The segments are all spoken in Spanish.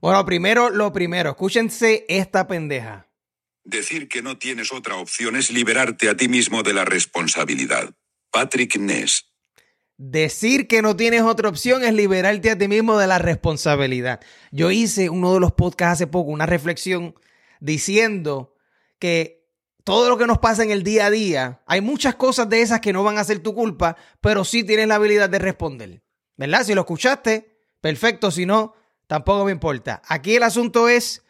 Bueno, primero, lo primero, escúchense esta pendeja. Decir que no tienes otra opción es liberarte a ti mismo de la responsabilidad. Patrick Ness. Decir que no tienes otra opción es liberarte a ti mismo de la responsabilidad. Yo hice uno de los podcasts hace poco, una reflexión diciendo que todo lo que nos pasa en el día a día, hay muchas cosas de esas que no van a ser tu culpa, pero sí tienes la habilidad de responder. ¿Verdad? Si lo escuchaste, perfecto. Si no, tampoco me importa. Aquí el asunto es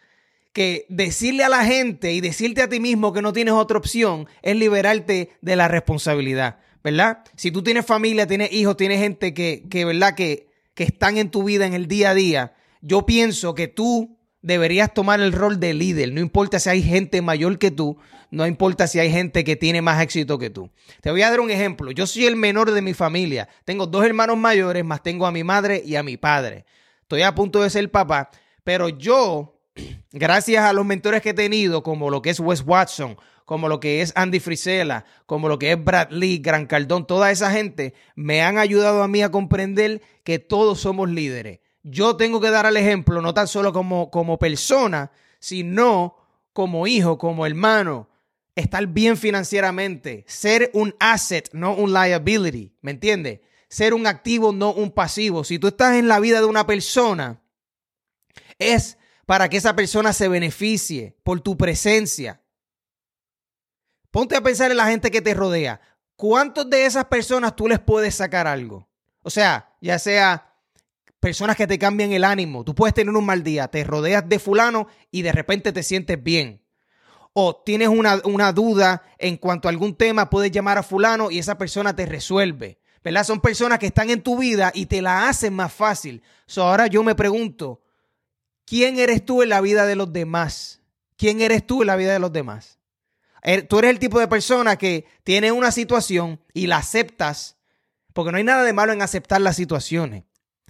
que decirle a la gente y decirte a ti mismo que no tienes otra opción es liberarte de la responsabilidad, ¿verdad? Si tú tienes familia, tienes hijos, tienes gente que, que ¿verdad? Que, que están en tu vida en el día a día, yo pienso que tú deberías tomar el rol de líder. No importa si hay gente mayor que tú, no importa si hay gente que tiene más éxito que tú. Te voy a dar un ejemplo. Yo soy el menor de mi familia. Tengo dos hermanos mayores, más tengo a mi madre y a mi padre. Estoy a punto de ser papá, pero yo, gracias a los mentores que he tenido, como lo que es Wes Watson, como lo que es Andy Frisella, como lo que es Brad Lee, Gran Cardón, toda esa gente me han ayudado a mí a comprender que todos somos líderes yo tengo que dar el ejemplo, no tan solo como, como persona, sino como hijo, como hermano, estar bien financieramente, ser un asset, no un liability, ¿me entiendes? Ser un activo, no un pasivo. Si tú estás en la vida de una persona, es para que esa persona se beneficie por tu presencia. Ponte a pensar en la gente que te rodea. ¿Cuántos de esas personas tú les puedes sacar algo? O sea, ya sea personas que te cambian el ánimo. Tú puedes tener un mal día, te rodeas de fulano y de repente te sientes bien. O tienes una, una duda en cuanto a algún tema, puedes llamar a fulano y esa persona te resuelve. ¿Verdad? Son personas que están en tu vida y te la hacen más fácil. So, ahora yo me pregunto, ¿quién eres tú en la vida de los demás? ¿Quién eres tú en la vida de los demás? Tú eres el tipo de persona que tiene una situación y la aceptas, porque no hay nada de malo en aceptar las situaciones.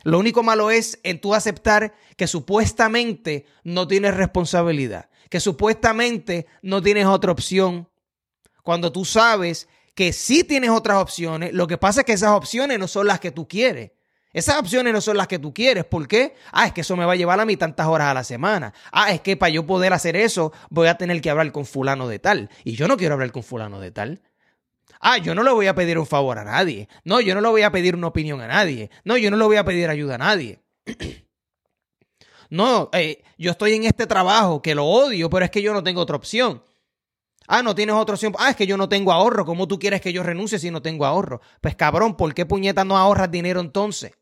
Lo único malo es en tú aceptar que supuestamente no tienes responsabilidad, que supuestamente no tienes otra opción, cuando tú sabes que sí tienes otras opciones, lo que pasa es que esas opciones no son las que tú quieres. Esas opciones no son las que tú quieres. ¿Por qué? Ah, es que eso me va a llevar a mí tantas horas a la semana. Ah, es que para yo poder hacer eso voy a tener que hablar con fulano de tal. Y yo no quiero hablar con fulano de tal. Ah, yo no le voy a pedir un favor a nadie. No, yo no le voy a pedir una opinión a nadie. No, yo no le voy a pedir ayuda a nadie. no, eh, yo estoy en este trabajo que lo odio, pero es que yo no tengo otra opción. Ah, no tienes otra opción. Ah, es que yo no tengo ahorro. ¿Cómo tú quieres que yo renuncie si no tengo ahorro? Pues cabrón, ¿por qué puñeta no ahorras dinero entonces?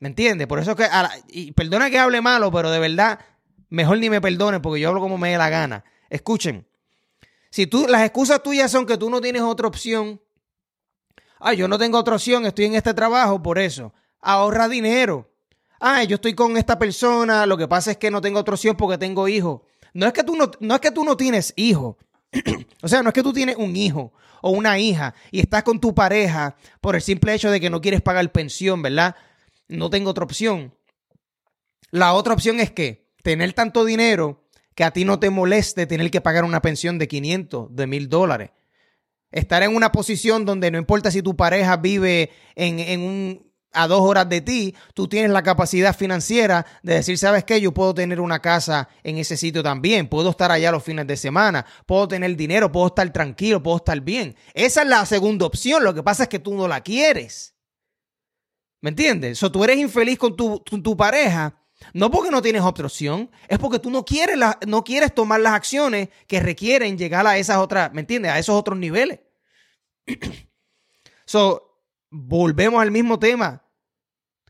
¿Me entiendes? Por eso que, y perdona que hable malo, pero de verdad, mejor ni me perdone porque yo hablo como me dé la gana. Escuchen, si tú, las excusas tuyas son que tú no tienes otra opción. Ah, yo no tengo otra opción, estoy en este trabajo por eso. Ahorra dinero. Ah, yo estoy con esta persona, lo que pasa es que no tengo otra opción porque tengo hijos. No es que tú no, no es que tú no tienes hijo. o sea, no es que tú tienes un hijo o una hija y estás con tu pareja por el simple hecho de que no quieres pagar pensión, ¿verdad? No tengo otra opción. La otra opción es que tener tanto dinero que a ti no te moleste tener que pagar una pensión de 500, de 1000 dólares. Estar en una posición donde no importa si tu pareja vive en, un, a dos horas de ti, tú tienes la capacidad financiera de decir, ¿sabes qué? Yo puedo tener una casa en ese sitio también, puedo estar allá los fines de semana, puedo tener dinero, puedo estar tranquilo, puedo estar bien. Esa es la segunda opción, lo que pasa es que tú no la quieres. ¿Me entiendes? O tú eres infeliz con tu, tu pareja no porque no tienes otra opción, es porque tú no quieres, no quieres tomar las acciones que requieren llegar a esas otras, ¿me entiendes? A esos otros niveles. so, volvemos al mismo tema.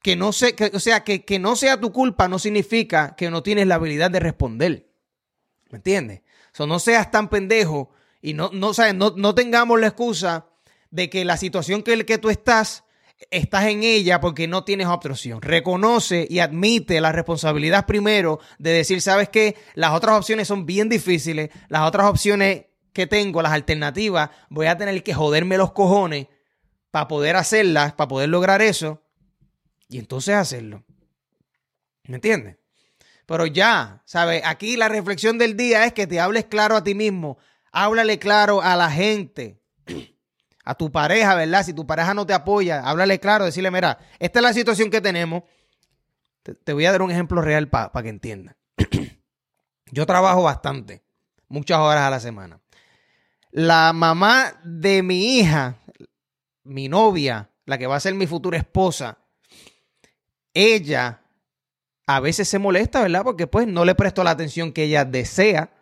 Que no sea, o sea, que, que no sea tu culpa no significa que no tienes la habilidad de responder. ¿Me entiendes? So, no seas tan pendejo y no, no, no, no tengamos la excusa de que la situación que, que tú estás estás en ella porque no tienes opción. Reconoce y admite la responsabilidad primero de decir, ¿sabes qué? Las otras opciones son bien difíciles, las otras opciones que tengo, las alternativas, voy a tener que joderme los cojones para poder hacerlas, para poder lograr eso, y entonces hacerlo. ¿Me entiendes? Pero ya, ¿sabes? Aquí la reflexión del día es que te hables claro a ti mismo, háblale claro a la gente a tu pareja, ¿verdad? Si tu pareja no te apoya, háblale claro, decirle, mira, esta es la situación que tenemos. Te, voy a dar un ejemplo real para que entiendas. Yo trabajo bastante, muchas horas a la semana. La mamá de mi hija, mi novia, la que va a ser mi futura esposa, ella a veces se molesta, ¿verdad? Porque pues no le presto la atención que ella desea,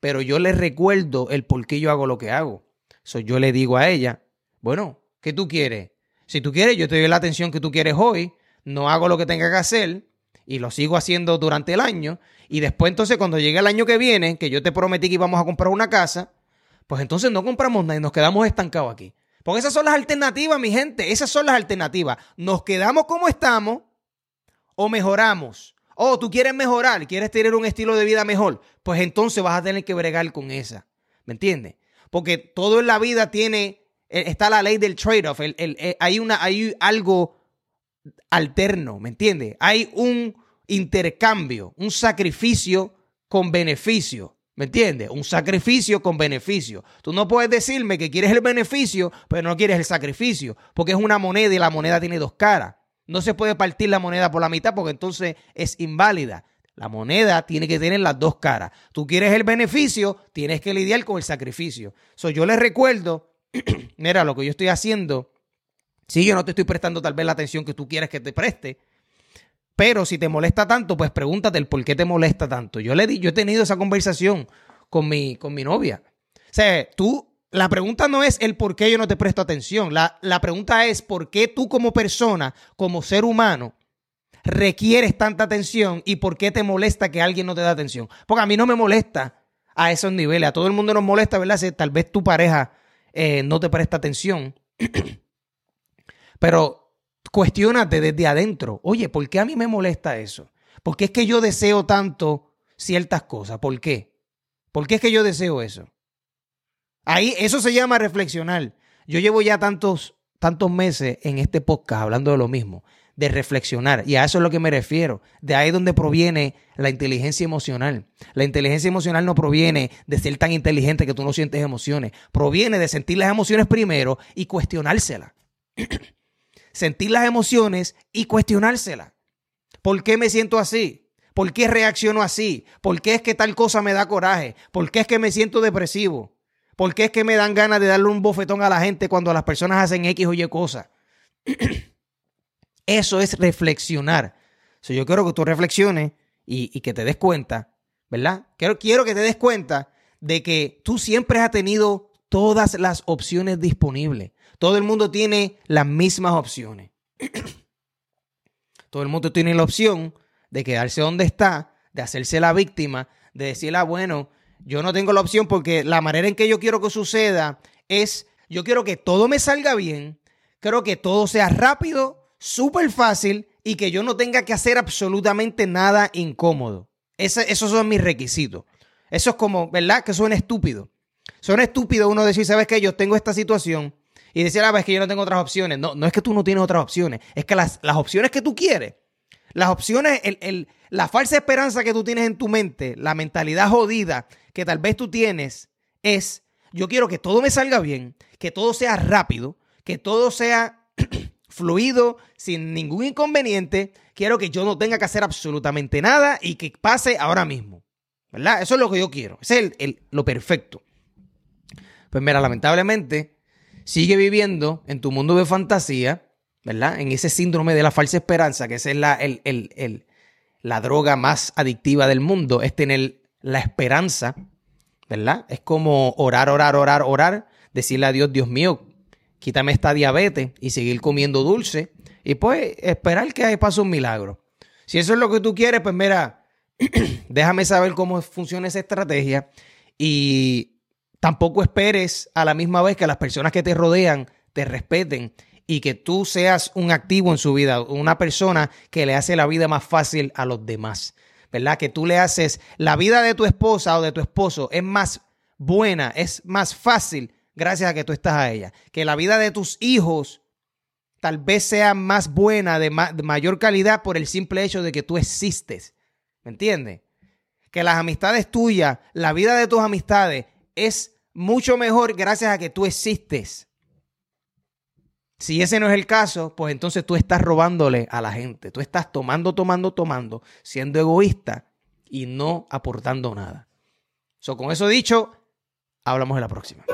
pero yo le recuerdo el por qué yo hago lo que hago. So, yo le digo a ella, bueno, ¿qué tú quieres? Si tú quieres, yo te doy la atención que tú quieres hoy, no hago lo que tenga que hacer y lo sigo haciendo durante el año. Y después entonces cuando llegue el año que viene, que yo te prometí que íbamos a comprar una casa, pues entonces no compramos nada y nos quedamos estancados aquí. Porque esas son las alternativas, mi gente, esas son las alternativas. Nos quedamos como estamos o mejoramos. Oh, tú quieres mejorar, quieres tener un estilo de vida mejor, pues entonces vas a tener que bregar con esa. ¿Me entiendes? Porque todo en la vida tiene, eh, está la ley del trade-off. Eh, hay, una, hay algo alterno, ¿me entiendes? Hay un intercambio, un sacrificio con beneficio. ¿Me entiendes? Un sacrificio con beneficio. Tú no puedes decirme que quieres el beneficio, pero no quieres el sacrificio, porque es una moneda y la moneda tiene dos caras. No se puede partir la moneda por la mitad porque entonces es inválida. La moneda tiene que tener las dos caras. Tú quieres el beneficio, tienes que lidiar con el sacrificio. So, yo les recuerdo, mira, lo que yo estoy haciendo, si yo no te estoy prestando tal vez la atención que tú quieres que te preste, pero si te molesta tanto, pues pregúntate el por qué te molesta tanto. Yo le di, yo he tenido esa conversación con mi, con mi novia. O sea, tú la pregunta no es el por qué yo no te presto atención. La, la, pregunta es por qué tú como persona, como ser humano, requieres tanta atención y por qué te molesta que alguien no te da atención. Porque a mí no me molesta a esos niveles. A todo el mundo nos molesta, ¿verdad? Tal vez tu pareja eh, no te presta atención. Pero cuestionate desde adentro. Oye, ¿por qué a mí me molesta eso? ¿Por qué es que yo deseo tanto ciertas cosas? ¿Por qué? ¿Por qué es que yo deseo eso? Ahí, eso se llama reflexionar. Yo llevo ya tantos, tantos meses en este podcast hablando de lo mismo, de reflexionar. Y a eso es lo que me refiero. De ahí donde proviene la inteligencia emocional. La inteligencia emocional no proviene de ser tan inteligente que tú no sientes emociones. Proviene de sentir las emociones primero y cuestionárselas. sentir las emociones y cuestionárselas. ¿Por qué me siento así? ¿Por qué reacciono así? ¿Por qué es que tal cosa me da coraje? ¿Por qué es que me siento depresivo? ¿Por qué es que me dan ganas de darle un bofetón a la gente cuando las personas hacen X o Y cosas? Eso es reflexionar. yo quiero que tú reflexiones y, que te des cuenta, ¿verdad? Quiero que te des cuenta de que tú siempre has tenido todas las opciones disponibles. Todo el mundo tiene las mismas opciones. Todo el mundo tiene la opción de quedarse donde está, de hacerse la víctima, de decir, ah, bueno, yo no tengo la opción porque la manera en que yo quiero que suceda es, yo quiero que todo me salga bien, quiero que todo sea rápido, súper fácil y que yo no tenga que hacer absolutamente nada incómodo. esos son mis requisitos. Eso es como, ¿verdad? Que suena estúpido. Suena estúpido uno decir, ¿sabes qué? Yo tengo esta situación y decir, ah, es que yo no tengo otras opciones. No, no es que tú no tienes otras opciones, es que las, las opciones que tú quieres, las opciones, el, el, la falsa esperanza que tú tienes en tu mente, la mentalidad jodida que tal vez tú tienes es, yo quiero que todo me salga bien, que todo sea rápido, que todo sea fluido, sin ningún inconveniente. Quiero que yo no tenga que hacer absolutamente nada y que pase ahora mismo. ¿Verdad? Eso es lo que yo quiero. Es el, lo perfecto. Pues mira, lamentablemente, sigue viviendo en tu mundo de fantasía, ¿verdad? En ese síndrome de la falsa esperanza, que esa es la, el, el, la droga más adictiva del mundo, es tener la esperanza, ¿verdad? Es como orar, orar, orar, orar, decirle a Dios, Dios mío, quítame esta diabetes y seguir comiendo dulce y pues esperar que pase un milagro. Si eso es lo que tú quieres, pues mira, déjame saber cómo funciona esa estrategia y tampoco esperes a la misma vez que las personas que te rodean te respeten y que tú seas un activo en su vida, una persona que le hace la vida más fácil a los demás, ¿verdad? Que tú le haces la vida de tu esposa o de tu esposo es más buena, es más fácil gracias a que tú estás a ella. Que la vida de tus hijos tal vez sea más buena, de, mayor calidad por el simple hecho de que tú existes. ¿Me entiendes? Que las amistades tuyas, la vida de tus amistades es mucho mejor gracias a que tú existes. Si ese no es el caso, pues entonces tú estás robándole a la gente. Tú estás tomando, tomando, tomando, siendo egoísta y no aportando nada. So, con eso dicho, hablamos en la próxima.